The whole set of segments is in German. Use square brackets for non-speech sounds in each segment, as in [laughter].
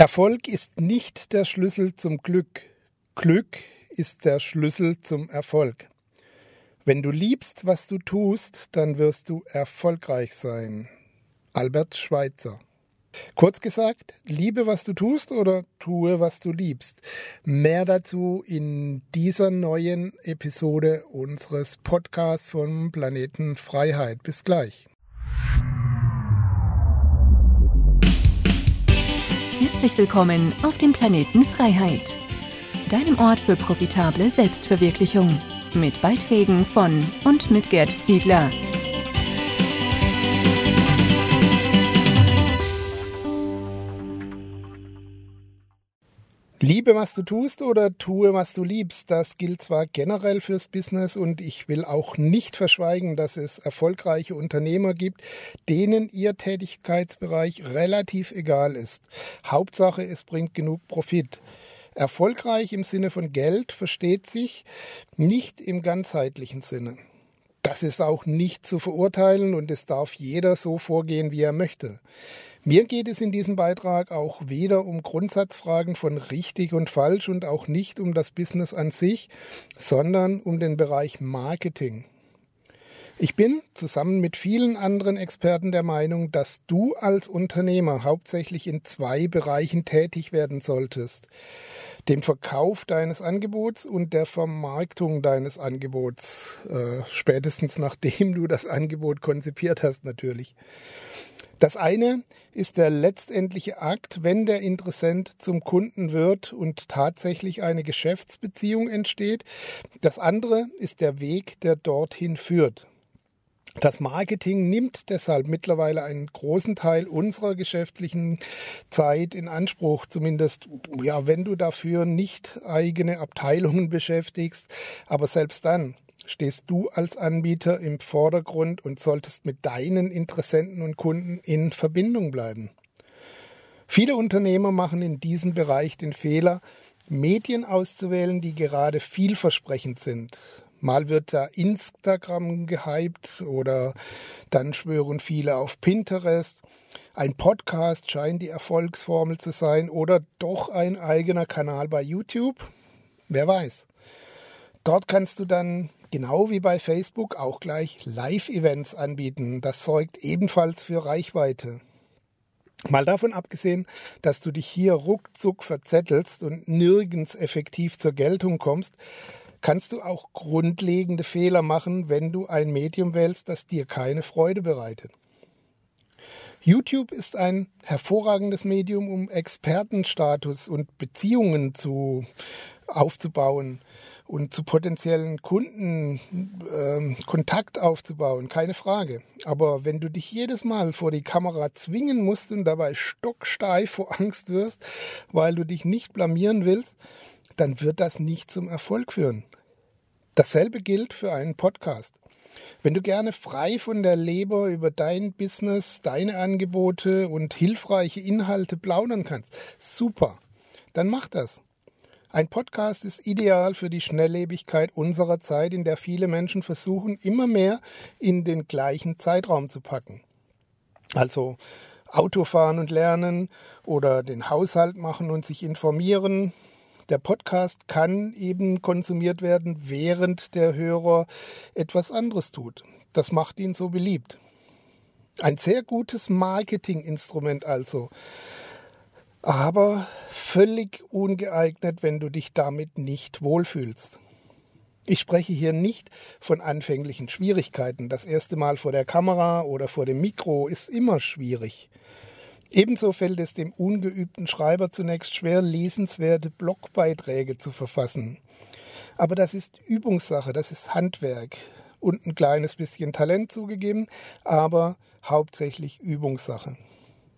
Erfolg ist nicht der Schlüssel zum Glück. Glück ist der Schlüssel zum Erfolg. Wenn du liebst, was du tust, dann wirst du erfolgreich sein. Albert Schweitzer. Kurz gesagt, liebe, was du tust oder tue, was du liebst. Mehr dazu in dieser neuen Episode unseres Podcasts vom Planeten Freiheit. Bis gleich. Herzlich willkommen auf dem Planeten Freiheit, deinem Ort für profitable Selbstverwirklichung. Mit Beiträgen von und mit Gerd Ziegler. Liebe, was du tust oder tue, was du liebst. Das gilt zwar generell fürs Business und ich will auch nicht verschweigen, dass es erfolgreiche Unternehmer gibt, denen ihr Tätigkeitsbereich relativ egal ist. Hauptsache, es bringt genug Profit. Erfolgreich im Sinne von Geld versteht sich nicht im ganzheitlichen Sinne. Das ist auch nicht zu verurteilen und es darf jeder so vorgehen, wie er möchte. Mir geht es in diesem Beitrag auch weder um Grundsatzfragen von richtig und falsch und auch nicht um das Business an sich, sondern um den Bereich Marketing. Ich bin zusammen mit vielen anderen Experten der Meinung, dass du als Unternehmer hauptsächlich in zwei Bereichen tätig werden solltest. Dem Verkauf deines Angebots und der Vermarktung deines Angebots, äh, spätestens nachdem du das Angebot konzipiert hast natürlich. Das eine ist der letztendliche Akt, wenn der Interessent zum Kunden wird und tatsächlich eine Geschäftsbeziehung entsteht. Das andere ist der Weg, der dorthin führt. Das Marketing nimmt deshalb mittlerweile einen großen Teil unserer geschäftlichen Zeit in Anspruch, zumindest ja, wenn du dafür nicht eigene Abteilungen beschäftigst, aber selbst dann stehst du als Anbieter im Vordergrund und solltest mit deinen Interessenten und Kunden in Verbindung bleiben. Viele Unternehmer machen in diesem Bereich den Fehler, Medien auszuwählen, die gerade vielversprechend sind. Mal wird da Instagram gehypt oder dann schwören viele auf Pinterest. Ein Podcast scheint die Erfolgsformel zu sein oder doch ein eigener Kanal bei YouTube. Wer weiß. Dort kannst du dann genau wie bei Facebook auch gleich Live-Events anbieten. Das sorgt ebenfalls für Reichweite. Mal davon abgesehen, dass du dich hier ruckzuck verzettelst und nirgends effektiv zur Geltung kommst, kannst du auch grundlegende Fehler machen, wenn du ein Medium wählst, das dir keine Freude bereitet. YouTube ist ein hervorragendes Medium, um Expertenstatus und Beziehungen zu, aufzubauen und zu potenziellen Kunden äh, Kontakt aufzubauen, keine Frage. Aber wenn du dich jedes Mal vor die Kamera zwingen musst und dabei stocksteif vor Angst wirst, weil du dich nicht blamieren willst, dann wird das nicht zum Erfolg führen. Dasselbe gilt für einen Podcast. Wenn du gerne frei von der Leber über dein Business, deine Angebote und hilfreiche Inhalte plaudern kannst, super, dann mach das. Ein Podcast ist ideal für die Schnelllebigkeit unserer Zeit, in der viele Menschen versuchen, immer mehr in den gleichen Zeitraum zu packen. Also Autofahren und lernen oder den Haushalt machen und sich informieren. Der Podcast kann eben konsumiert werden, während der Hörer etwas anderes tut. Das macht ihn so beliebt. Ein sehr gutes Marketinginstrument also aber völlig ungeeignet, wenn du dich damit nicht wohlfühlst. Ich spreche hier nicht von anfänglichen Schwierigkeiten. Das erste Mal vor der Kamera oder vor dem Mikro ist immer schwierig. Ebenso fällt es dem ungeübten Schreiber zunächst schwer, lesenswerte Blogbeiträge zu verfassen. Aber das ist Übungssache, das ist Handwerk und ein kleines bisschen Talent zugegeben, aber hauptsächlich Übungssache.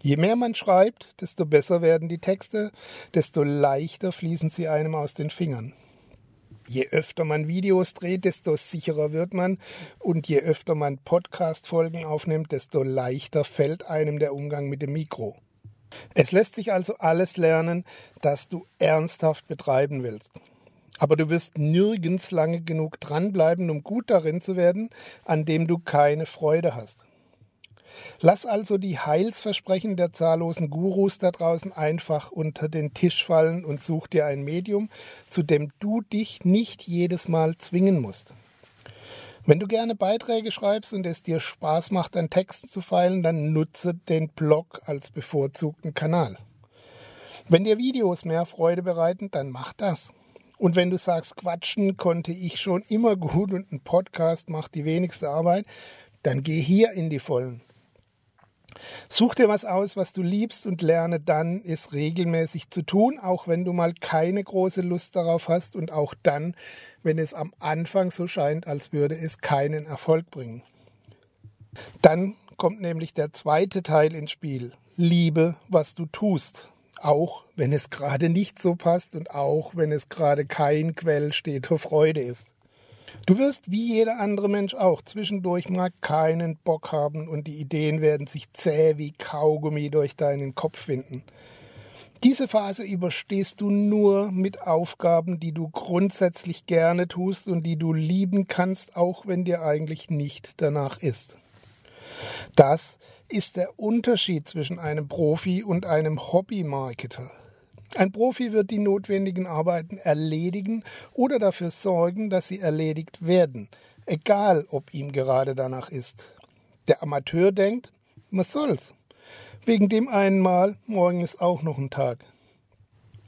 Je mehr man schreibt, desto besser werden die Texte, desto leichter fließen sie einem aus den Fingern. Je öfter man Videos dreht, desto sicherer wird man und je öfter man Podcast-Folgen aufnimmt, desto leichter fällt einem der Umgang mit dem Mikro. Es lässt sich also alles lernen, das du ernsthaft betreiben willst. Aber du wirst nirgends lange genug dranbleiben, um gut darin zu werden, an dem du keine Freude hast. Lass also die Heilsversprechen der zahllosen Gurus da draußen einfach unter den Tisch fallen und such dir ein Medium, zu dem du dich nicht jedes Mal zwingen musst. Wenn du gerne Beiträge schreibst und es dir Spaß macht, an Texten zu feilen, dann nutze den Blog als bevorzugten Kanal. Wenn dir Videos mehr Freude bereiten, dann mach das. Und wenn du sagst, quatschen konnte ich schon immer gut und ein Podcast macht die wenigste Arbeit, dann geh hier in die Vollen. Such dir was aus, was du liebst und lerne dann, es regelmäßig zu tun, auch wenn du mal keine große Lust darauf hast und auch dann, wenn es am Anfang so scheint, als würde es keinen Erfolg bringen. Dann kommt nämlich der zweite Teil ins Spiel. Liebe, was du tust. Auch wenn es gerade nicht so passt und auch wenn es gerade kein Quell steter Freude ist. Du wirst wie jeder andere Mensch auch zwischendurch mal keinen Bock haben und die Ideen werden sich zäh wie Kaugummi durch deinen Kopf winden. Diese Phase überstehst du nur mit Aufgaben, die du grundsätzlich gerne tust und die du lieben kannst, auch wenn dir eigentlich nicht danach ist. Das ist der Unterschied zwischen einem Profi und einem Hobby-Marketer. Ein Profi wird die notwendigen Arbeiten erledigen oder dafür sorgen, dass sie erledigt werden, egal ob ihm gerade danach ist. Der Amateur denkt, was soll's? Wegen dem einen Mal, morgen ist auch noch ein Tag.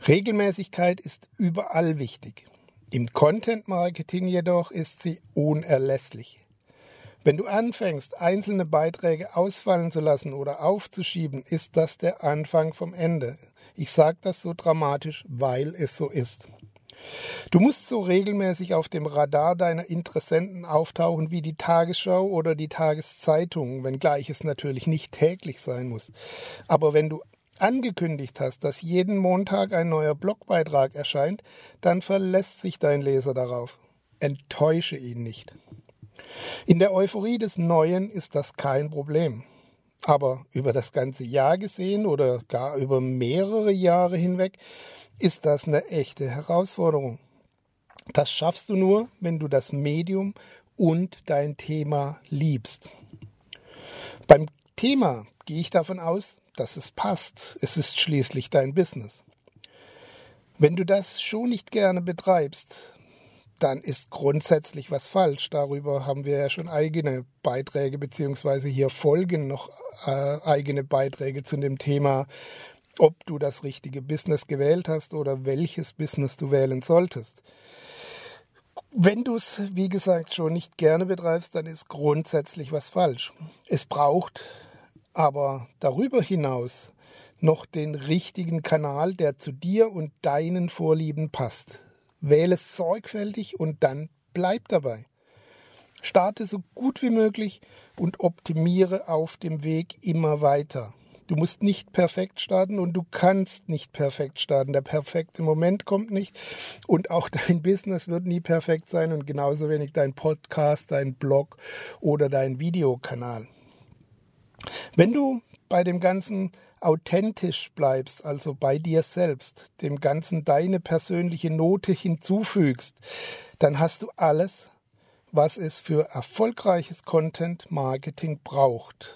Regelmäßigkeit ist überall wichtig. Im Content Marketing jedoch ist sie unerlässlich. Wenn du anfängst, einzelne Beiträge ausfallen zu lassen oder aufzuschieben, ist das der Anfang vom Ende. Ich sage das so dramatisch, weil es so ist. Du musst so regelmäßig auf dem Radar deiner Interessenten auftauchen wie die Tagesschau oder die Tageszeitung, wenngleich es natürlich nicht täglich sein muss. Aber wenn du angekündigt hast, dass jeden Montag ein neuer Blogbeitrag erscheint, dann verlässt sich dein Leser darauf. Enttäusche ihn nicht. In der Euphorie des Neuen ist das kein Problem. Aber über das ganze Jahr gesehen oder gar über mehrere Jahre hinweg ist das eine echte Herausforderung. Das schaffst du nur, wenn du das Medium und dein Thema liebst. Beim Thema gehe ich davon aus, dass es passt. Es ist schließlich dein Business. Wenn du das schon nicht gerne betreibst, dann ist grundsätzlich was falsch. Darüber haben wir ja schon eigene Beiträge beziehungsweise hier folgen noch äh, eigene Beiträge zu dem Thema ob du das richtige Business gewählt hast oder welches Business du wählen solltest. Wenn du es, wie gesagt, schon nicht gerne betreibst, dann ist grundsätzlich was falsch. Es braucht aber darüber hinaus noch den richtigen Kanal, der zu dir und deinen Vorlieben passt. Wähle sorgfältig und dann bleib dabei. Starte so gut wie möglich und optimiere auf dem Weg immer weiter. Du musst nicht perfekt starten und du kannst nicht perfekt starten. Der perfekte Moment kommt nicht und auch [laughs] dein Business wird nie perfekt sein und genauso wenig dein Podcast, dein Blog oder dein Videokanal. Wenn du bei dem Ganzen authentisch bleibst, also bei dir selbst, dem Ganzen deine persönliche Note hinzufügst, dann hast du alles, was es für erfolgreiches Content Marketing braucht.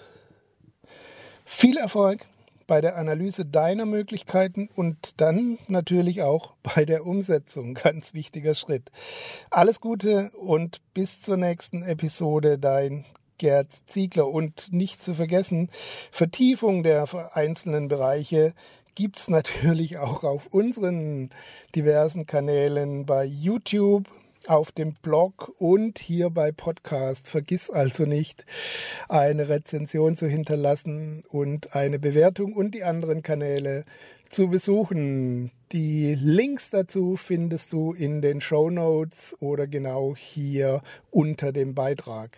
Viel Erfolg bei der Analyse deiner Möglichkeiten und dann natürlich auch bei der Umsetzung. [laughs] Ganz wichtiger Schritt. Alles Gute und bis zur nächsten Episode, dein Gerd Ziegler. Und nicht zu vergessen, Vertiefung der einzelnen Bereiche gibt es [laughs] natürlich auch auf unseren diversen Kanälen bei YouTube, auf dem Blog und hier bei Podcast. Vergiss also nicht, eine Rezension zu hinterlassen und eine Bewertung und die anderen Kanäle zu besuchen. Die Links dazu findest du in den Show Notes oder genau hier unter dem Beitrag.